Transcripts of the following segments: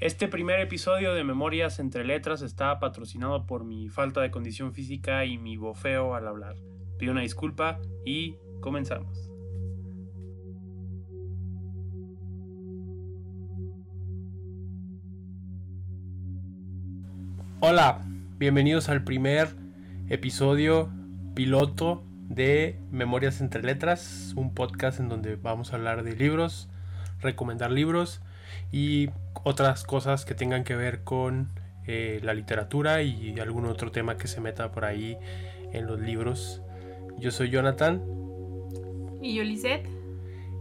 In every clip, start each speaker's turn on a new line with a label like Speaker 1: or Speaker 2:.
Speaker 1: Este primer episodio de Memorias entre Letras está patrocinado por mi falta de condición física y mi bofeo al hablar. Pido una disculpa y comenzamos. Hola, bienvenidos al primer episodio piloto de Memorias entre Letras, un podcast en donde vamos a hablar de libros, recomendar libros y otras cosas que tengan que ver con eh, la literatura y algún otro tema que se meta por ahí en los libros. Yo soy Jonathan.
Speaker 2: Y yo Lisette.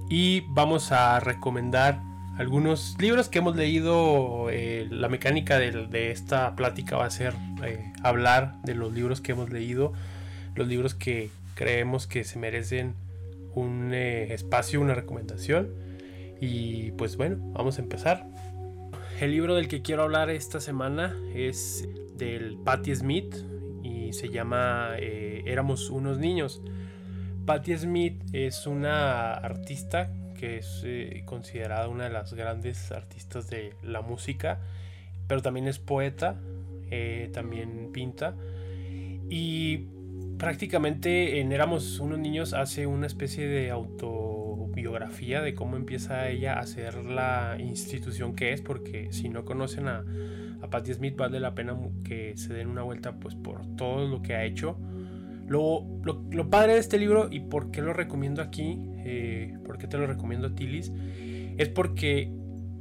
Speaker 1: Y vamos a recomendar algunos libros que hemos leído. Eh, la mecánica de, esta plática va a ser eh, hablar de los libros que hemos leído, los libros que creemos que se merecen un espacio, una recomendación. Y pues bueno, vamos a empezar. El libro del que quiero hablar esta semana es del Patti Smith y se llama eh, Éramos unos niños. Patti Smith es una artista que es eh, considerada una de las grandes artistas de la música, pero también es poeta, eh, también pinta y prácticamente en Éramos unos niños hace una especie de autobiografía de cómo empieza ella a ser la institución que es, porque si no conocen a, a Patti Smith vale la pena que se den una vuelta pues por todo lo que ha hecho. Lo, lo, padre de este libro y por qué lo recomiendo aquí, eh, por qué te lo recomiendo a Tilis, es porque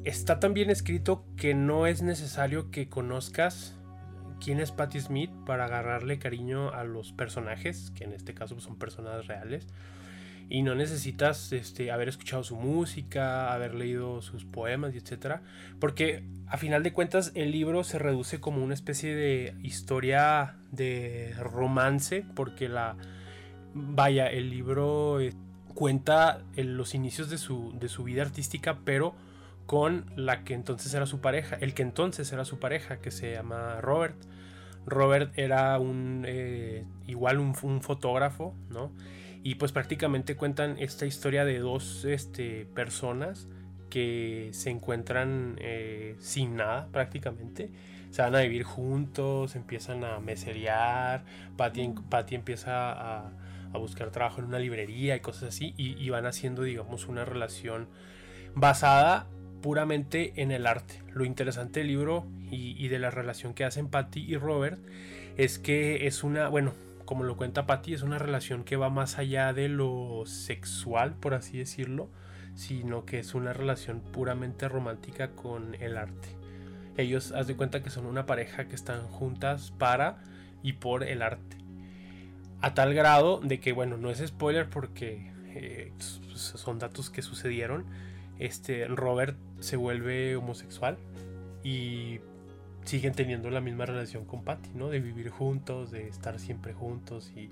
Speaker 1: está tan bien escrito que no es necesario que conozcas quién es Patti Smith para agarrarle cariño a los personajes, que en este caso son personas reales. Y no necesitas este, haber escuchado su música, haber leído sus poemas y etcétera. Porque a final de cuentas el libro se reduce como una especie de historia de romance. Porque la. Vaya, el libro eh, cuenta los inicios de su, de su vida artística, pero con la que entonces era su pareja, el que entonces era su pareja, que se llama Robert. Robert era un eh, igual un, fotógrafo, ¿no? Y pues prácticamente cuentan esta historia de dos este, personas que se encuentran eh, sin nada prácticamente. Se van a vivir juntos, empiezan a meserear, Patty, empieza a, buscar trabajo en una librería y cosas así, y, y van haciendo, digamos, una relación basada puramente en el arte. Lo interesante del libro y, de la relación que hacen Patty y Robert es que es una, bueno, como lo cuenta Patty, es una relación que va más allá de lo sexual, por así decirlo, sino que es una relación puramente romántica con el arte. Ellos, haz de cuenta que son una pareja que están juntas para y por el arte. A tal grado de que, bueno, no es spoiler porque eh, son datos que sucedieron. Este, Robert se vuelve homosexual y siguen teniendo la misma relación con Patty, ¿no? De vivir juntos, de estar siempre juntos y,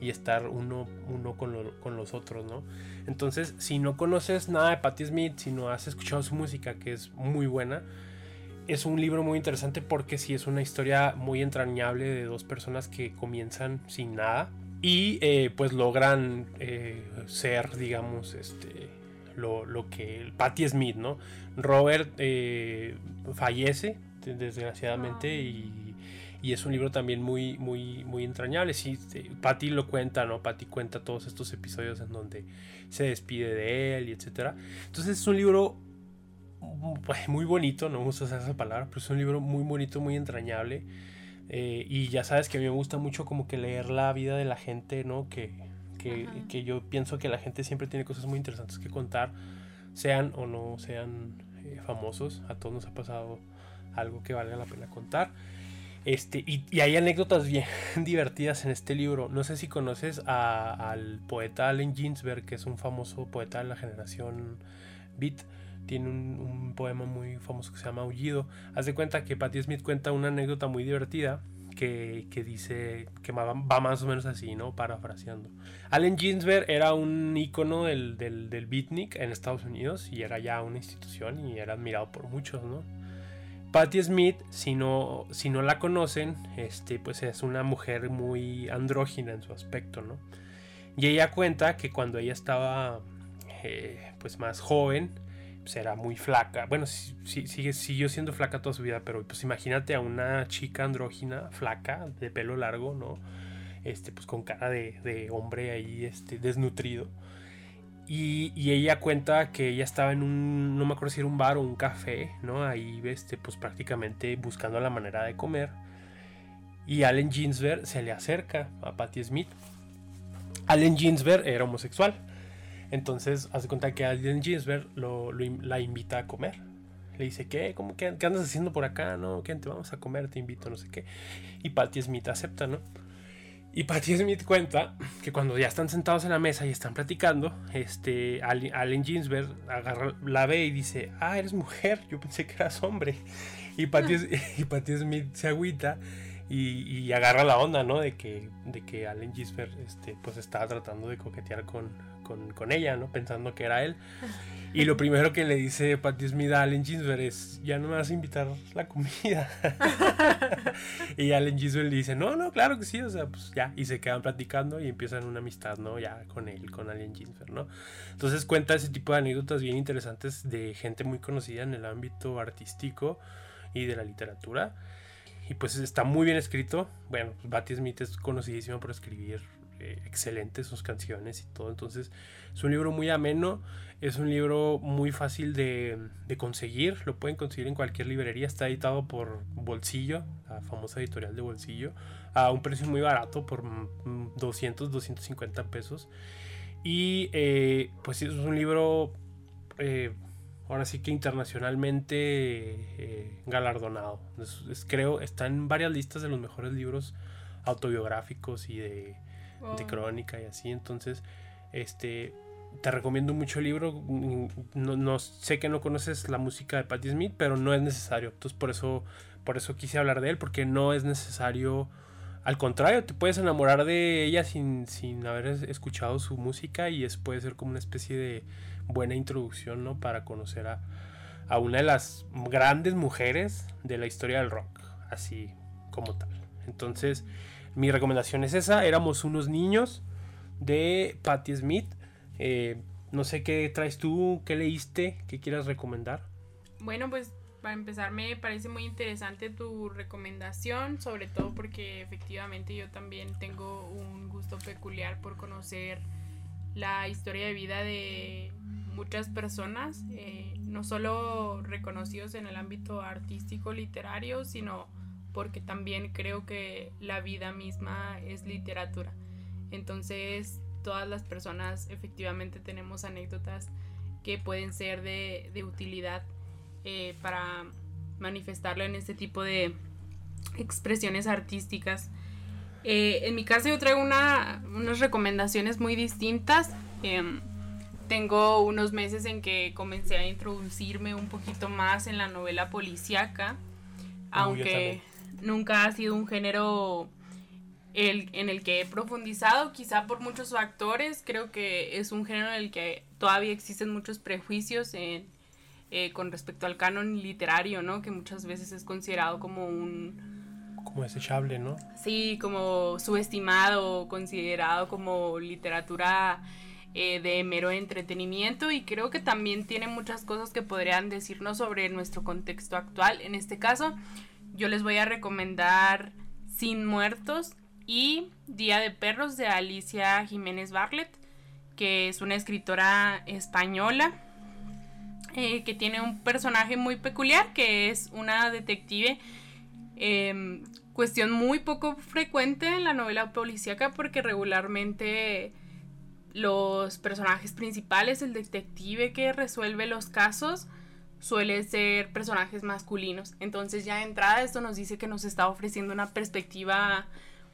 Speaker 1: y, estar uno, uno con, con, los otros, ¿no? Entonces, si no conoces nada de Patty Smith, si no has escuchado su música, que es muy buena, es un libro muy interesante porque sí es una historia muy entrañable de dos personas que comienzan sin nada y eh, pues logran eh, ser, digamos, este lo, que Patti Smith, ¿no? Robert eh, fallece desgraciadamente y, es un libro también muy, muy, muy entrañable. Sí, Patty lo cuenta, ¿no? Patty cuenta todos estos episodios en donde se despide de él y etcétera. Entonces es un libro muy bonito, no me gusta usar esa palabra, pero es un libro muy bonito, muy entrañable. Eh, y ya sabes que a mí me gusta mucho como que leer la vida de la gente, ¿no? Que, que, yo pienso que la gente siempre tiene cosas muy interesantes que contar, sean o no sean eh, famosos. A todos nos ha pasado algo que valga la pena contar. Este, y, hay anécdotas bien divertidas en este libro. No sé si conoces al poeta Allen Ginsberg, que es un famoso poeta de la generación Beat. Tiene un, un, poema muy famoso que se llama Aullido. Haz de cuenta que Patti Smith cuenta una anécdota muy divertida que, dice que va, más o menos así, ¿no? Parafraseando. Allen Ginsberg era un icono del, del, beatnik en Estados Unidos y era ya una institución y era admirado por muchos, ¿no? Patti Smith, si no, si no la conocen, este, pues es una mujer muy andrógina en su aspecto, ¿no? Y ella cuenta que cuando ella estaba eh, pues más joven, era muy flaca. Bueno, sí, sigue, siguió siendo flaca toda su vida, pero pues imagínate a una chica andrógina, flaca, de pelo largo, ¿no? Este, pues con cara de, hombre ahí, este, desnutrido. Y, y, ella cuenta que ella estaba en un, no me acuerdo si era un bar o un café, ¿no? Ahí, este, pues prácticamente buscando la manera de comer. Y Allen Ginsberg se le acerca a Patti Smith. Allen Ginsberg era homosexual. Entonces, hace cuenta que Allen Ginsberg lo, la invita a comer. Le dice, ¿qué? ¿Cómo que qué andas haciendo por acá? ¿No? ¿Qué? Te vamos a comer, te invito, no sé qué. Y Patti Smith acepta, ¿no? Y Patti Smith cuenta que cuando ya están sentados en la mesa y están platicando, este, Allen Ginsberg agarra, la ve y dice, ah, eres mujer, yo pensé que eras hombre. Y Patti, y Patti Smith se agüita y, agarra la onda, ¿no? De que, de que Allen Ginsberg este, pues estaba tratando de coquetear con, con, ella, ¿no? Pensando que era él. Y lo primero que le dice Patti Smith a Allen Ginsberg es, ya no me vas a invitar la comida. y Allen Ginsberg le dice, no, no, claro que sí, o sea, pues ya. Y se quedan platicando y empiezan una amistad, ¿no? Ya con él, con Allen Ginsberg, ¿no? Entonces cuenta ese tipo de anécdotas bien interesantes de gente muy conocida en el ámbito artístico y de la literatura y pues está muy bien escrito. Bueno, Batty Smith es conocidísimo por escribir eh, excelentes sus canciones y todo. Entonces es un libro muy ameno. Es un libro muy fácil de, conseguir. Lo pueden conseguir en cualquier librería. Está editado por Bolsillo, la famosa editorial de Bolsillo. A un precio muy barato, por 200, mm, 250 pesos. Y eh, pues es un libro... Eh, ahora sí que internacionalmente eh, galardonado. creo, está en varias listas de los mejores libros autobiográficos y de, crónica y así. Entonces, este, te recomiendo mucho el libro. No, sé que no conoces la música de Patti Smith, pero no es necesario. Entonces, por eso, por eso quise hablar de él, porque no es necesario. Al contrario, te puedes enamorar de ella sin, sin haber escuchado su música y es, puede ser como una especie de buena introducción, ¿no? Para conocer a, una de las grandes mujeres de la historia del rock, así como tal. Entonces, mi recomendación es esa. Éramos unos niños de Patti Smith. Eh, no sé qué traes tú, qué leíste, qué quieras recomendar.
Speaker 2: Bueno, pues para empezar me parece muy interesante tu recomendación, sobre todo porque efectivamente yo también tengo un gusto peculiar por conocer la historia de vida de muchas personas, eh, no solo reconocidos en el ámbito artístico literario, sino porque también creo que la vida misma es literatura. Entonces, todas las personas efectivamente tenemos anécdotas que pueden ser de, utilidad eh, para manifestarlo en este tipo de expresiones artísticas. Eh, en mi caso yo traigo una, unas recomendaciones muy distintas. Em, tengo unos meses en que comencé a introducirme un poquito más en la novela policíaca, aunque nunca ha sido un género el, en el que he profundizado, quizá por muchos factores, creo que es un género en el que todavía existen muchos prejuicios en, eh, con respecto al canon literario, ¿no? Que muchas veces es considerado como un...
Speaker 1: Como desechable, ¿no?
Speaker 2: Sí, como subestimado, considerado como literatura eh, de mero entretenimiento y creo que también tiene muchas cosas que podrían decirnos sobre nuestro contexto actual. En este caso, yo les voy a recomendar Sin Muertos y Día de Perros de Alicia Jiménez Bartlett, que es una escritora española eh, que tiene un personaje muy peculiar, que es una detective. Em, cuestión muy poco frecuente en la novela policíaca porque regularmente los personajes principales, el detective que resuelve los casos, suele ser personajes masculinos. Entonces ya de entrada esto nos dice que nos está ofreciendo una perspectiva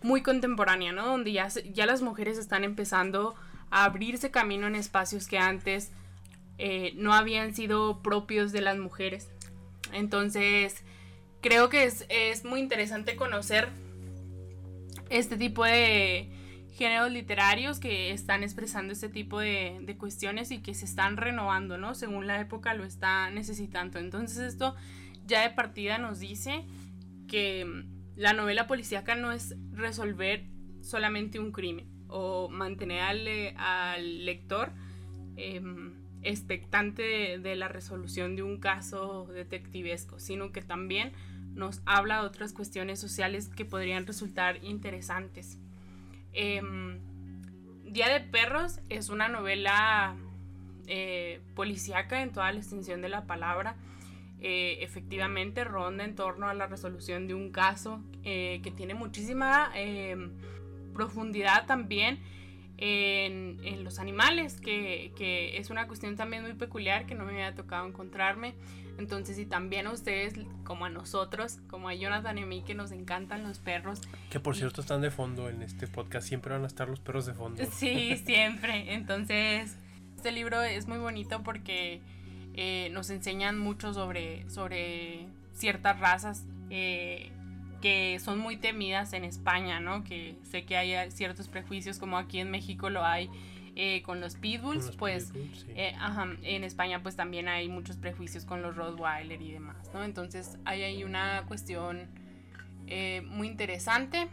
Speaker 2: muy contemporánea, ¿no? Donde ya, ya las mujeres están empezando a abrirse camino en espacios que antes eh, no habían sido propios de las mujeres. Entonces, creo que es, es muy interesante conocer este tipo de, géneros literarios que están expresando este tipo de, cuestiones y que se están renovando, ¿no? Según la época lo está necesitando. Entonces esto ya de partida nos dice que mm, la novela policíaca no es resolver solamente un crimen o mantener al, lector em, expectante de, la resolución de un caso detectivesco, sino que también nos habla de otras cuestiones sociales que podrían resultar interesantes. Em, Día de Perros es una novela eh, policíaca en toda la extensión de la palabra. Eh, efectivamente ronda en torno a la resolución de un caso eh, que tiene muchísima em, profundidad también en, los animales, que, que, es una cuestión también muy peculiar que no me había tocado encontrarme. Entonces, y también a ustedes, como a nosotros, como a Jonathan y a mí, que nos encantan los perros.
Speaker 1: Que por cierto están de fondo en este podcast, siempre van a estar los perros de fondo.
Speaker 2: Sí, siempre. Entonces, este libro es muy bonito porque eh, nos enseñan mucho sobre, sobre ciertas razas. Eh, que son muy temidas en España, ¿no? Que sé que hay ciertos prejuicios como aquí en México lo hay eh, con los pitbulls, pues eh, en España pues también hay muchos prejuicios con los Rottweiler y demás, ¿no? Entonces hay ahí una cuestión eh, muy interesante.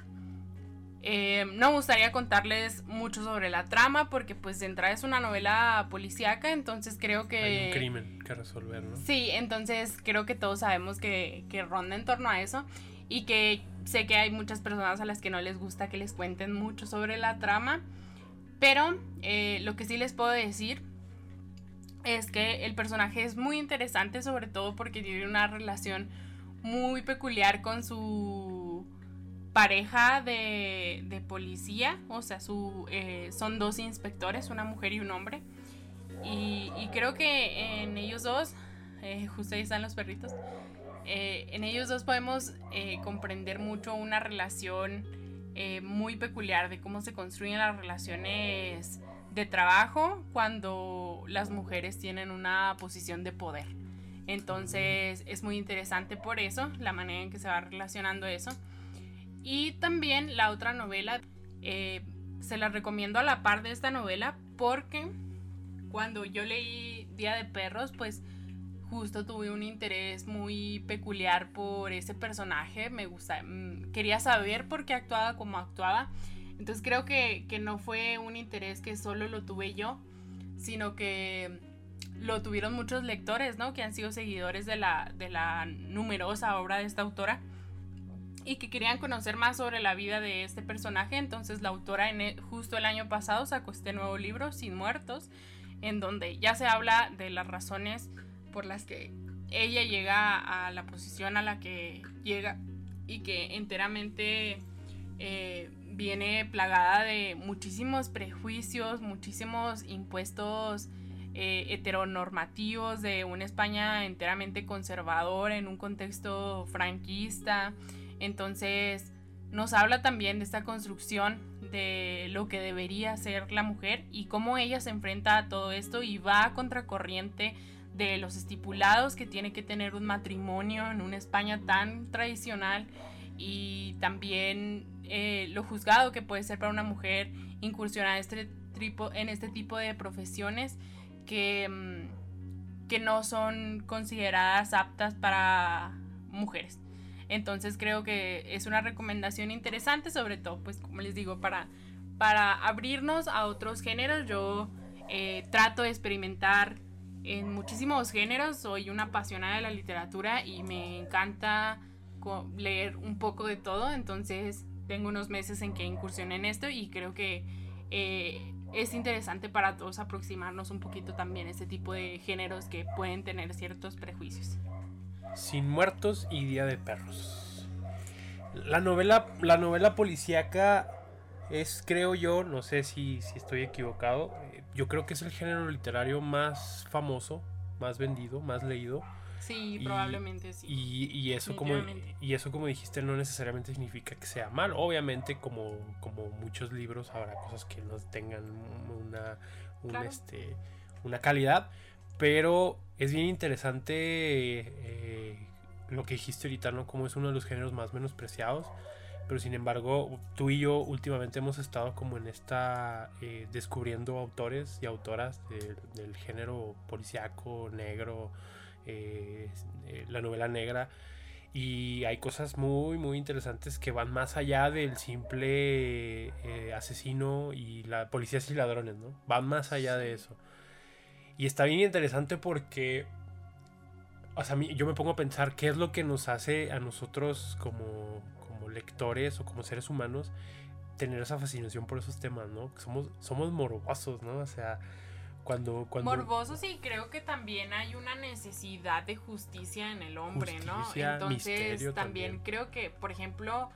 Speaker 2: no me gustaría contarles mucho sobre la trama porque pues de entrada es una novela policíaca, entonces creo que...
Speaker 1: Hay un crimen que resolver, ¿no?
Speaker 2: Sí, entonces creo que todos sabemos que, que ronda en torno a eso y que sé que hay muchas personas a las que no les gusta que les cuenten mucho sobre la trama, pero eh, lo que sí les puedo decir es que el personaje es muy interesante, sobre todo porque tiene una relación muy peculiar con su pareja de, policía, o sea, eh, son dos inspectores, una mujer y un hombre. Y, creo que en ellos dos, eh, justo ahí están los perritos, eh, en ellos dos podemos eh, comprender mucho una relación eh, muy peculiar de cómo se construyen las relaciones de trabajo cuando las mujeres tienen una posición de poder. Entonces es muy interesante por eso, la manera en que se va relacionando eso. Y también la otra novela, se la recomiendo a la par de esta novela porque cuando yo leí Día de Perros, pues justo tuve un interés muy peculiar por ese personaje, me gusta, mm, quería saber por qué actuaba como actuaba, entonces creo que, no fue un interés que solo lo tuve yo, sino que lo tuvieron muchos lectores, ¿no? Que han sido seguidores de la, de la numerosa obra de esta autora y que querían conocer más sobre la vida de este personaje. Entonces la autora en e, justo el año pasado sacó este nuevo libro, Sin Muertos, en donde ya se habla de las razones por las que ella llega a la posición a la que llega y que enteramente eh, viene plagada de muchísimos prejuicios, muchísimos impuestos eh, heteronormativos de una España enteramente conservadora en un contexto franquista. Entonces nos habla también de esta construcción de lo que debería ser la mujer y cómo ella se enfrenta a todo esto y va a contracorriente de los estipulados que tiene que tener un matrimonio en una España tan tradicional y también eh, lo juzgado que puede ser para una mujer incursionar este, en este tipo de profesiones que, mm, que no son consideradas aptas para mujeres. Entonces creo que es una recomendación interesante, sobre todo, pues como les digo, para, para abrirnos a otros géneros. Yo eh, trato de experimentar en muchísimos géneros, soy una apasionada de la literatura y me encanta leer un poco de todo, entonces tengo unos meses en que incursioné en esto y creo que eh, es interesante para todos aproximarnos un poquito también a este tipo de géneros que pueden tener ciertos prejuicios.
Speaker 1: Sin muertos y Día de Perros. La novela, la novela policíaca es, creo yo, no sé si, si estoy equivocado, yo creo que es el género literario más famoso, más vendido, más leído.
Speaker 2: Sí, probablemente sí.
Speaker 1: Y, eso como, y eso, como dijiste, no necesariamente significa que sea mal. Obviamente, como, como muchos libros, habrá cosas que no tengan una, este, una calidad. Pero es bien interesante eh, lo que dijiste ahorita, ¿no? Como es uno de los géneros más menospreciados pero sin embargo tú y yo últimamente hemos estado como en esta eh, descubriendo autores y autoras del género policiaco negro eh, eh, la novela negra. Y hay cosas muy muy interesantes que van más allá del simple asesino y la policías y ladrones no van más allá de eso. Y está bien interesante porque, o sea, yo me pongo a pensar qué es lo que nos hace a nosotros como, como lectores o como seres humanos tener esa fascinación por esos temas, ¿no? Somos, somos morbosos, ¿no? O sea, cuando, cuando...
Speaker 2: Morbosos y creo que también hay una necesidad de justicia en el hombre, ¿no? Entonces también, creo que, por ejemplo,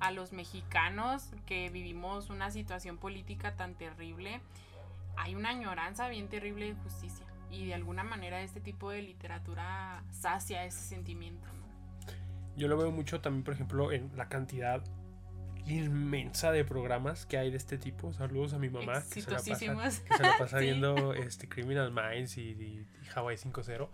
Speaker 2: a los mexicanos que vivimos una situación política tan terrible, hay una añoranza bien terrible de justicia. Y de alguna manera este tipo de literatura sacia ese sentimiento, ¿no?
Speaker 1: Yo lo veo mucho también, por ejemplo, en la cantidad inmensa de programas que hay de este tipo. Saludos a mi mamá que se la pasa, viendo este Criminal Minds y, y, Hawaii 5.0.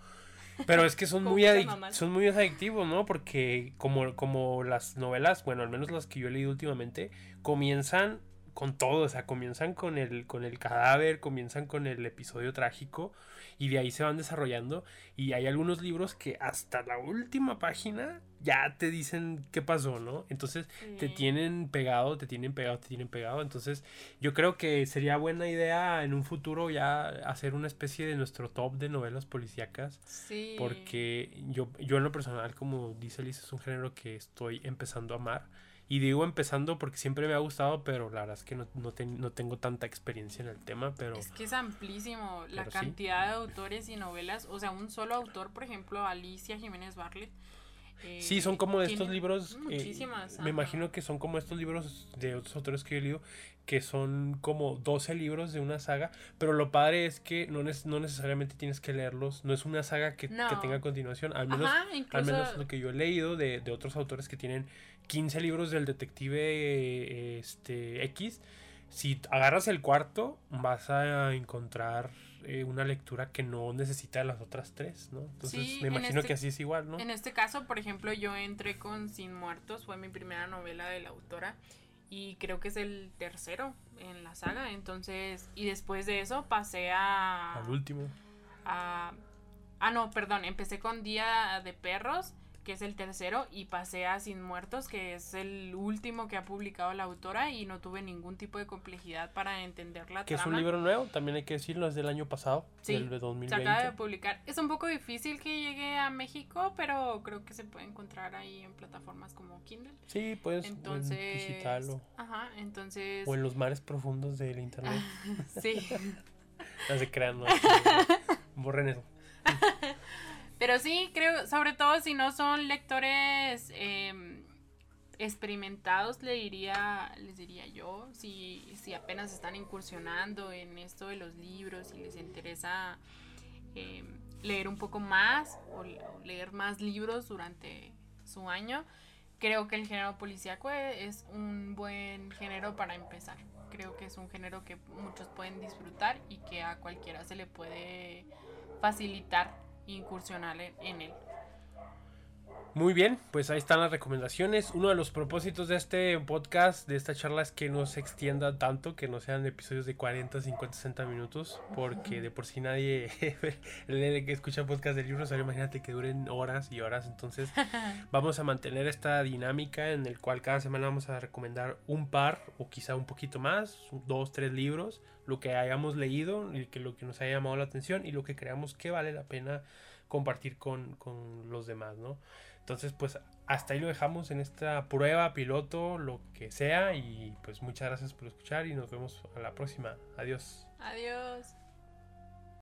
Speaker 1: Pero es que son muy, son muy adictivos, ¿no? Porque como, como las novelas, bueno, al menos las que yo he leído últimamente, comienzan con todo, o sea, comienzan con el, con el cadáver, comienzan con el episodio trágico y de ahí se van desarrollando y hay algunos libros que hasta la última página ya te dicen qué pasó, ¿no? Entonces te tienen pegado, te tienen pegado, te tienen pegado, entonces yo creo que sería buena idea en un futuro ya hacer una especie de nuestro top de novelas policíacas, sí. porque yo, yo en lo personal, como dice Liz, es un género que estoy empezando a amar y digo empezando porque siempre me ha gustado, pero la verdad es que no, no, tengo tanta experiencia en el tema, pero...
Speaker 2: Es que es amplísimo la cantidad de autores y novelas. O sea, un solo autor, por ejemplo, Alicia Jiménez Bartlett.
Speaker 1: Eh, sí, son como estos libros. Eh, muchísimas. me imagino que son como estos libros de otros autores que he leído, que son como 12 libros de una saga. Pero lo padre es que no, no necesariamente tienes que leerlos. No es una saga que, tenga continuación. Al menos, al menos lo que yo he leído de, de otros autores que tienen 15 libros del detective este, X, si agarras el cuarto vas a encontrar eh, una lectura que no necesita las otras tres, ¿no? Entonces me imagino
Speaker 2: este
Speaker 1: que así es igual, ¿no?
Speaker 2: En este caso, por ejemplo, yo entré con Sin Muertos, fue mi primera novela de la autora y creo que es el tercero en la saga, entonces, y después de eso pasé a...
Speaker 1: Al último.
Speaker 2: A, ah, no, perdón, empecé con Día de Perros que es el tercero, y pasé a Sin Muertos, que es el último que ha publicado la autora, y no tuve ningún tipo de complejidad para entender la
Speaker 1: Que es un libro nuevo, también hay que decirlo, es del año pasado,
Speaker 2: sí, del de 2020. Se acaba de publicar. Es un poco difícil que llegue a México, pero creo que se puede encontrar ahí en plataformas como Kindle.
Speaker 1: Sí, puedes entonces, visitarlo.
Speaker 2: Ajá, entonces...
Speaker 1: O en los mares profundos del internet.
Speaker 2: sí.
Speaker 1: no se crean, no. Borren eso.
Speaker 2: Pero sí, creo, sobre todo si no son lectores em, experimentados, le diría, les diría yo, si, si apenas están incursionando en esto de los libros y les interesa em, leer un poco más o, leer más libros durante su año, creo que el género policíaco es un buen género para empezar. Creo que es un género que muchos pueden disfrutar y que a cualquiera se le puede facilitar incursionar en él.
Speaker 1: Muy bien, pues ahí están las recomendaciones. Uno de los propósitos de este podcast, de esta charla, es que no se extienda tanto, que no sean episodios de 40, 50, 60 minutos, porque de por sí nadie que escucha podcast de libros, ahora imagínate que duren horas y horas. Entonces, vamos a mantener esta dinámica en el cual cada semana vamos a recomendar un par o quizá un poquito más, dos, tres libros, lo que hayamos leído y que lo que nos haya llamado la atención y lo que creamos que vale la pena compartir con, con los demás, ¿no? Entonces, pues hasta ahí lo dejamos en esta prueba, piloto, lo que sea. Y pues muchas gracias por escuchar y nos vemos a la próxima. Adiós.
Speaker 2: Adiós.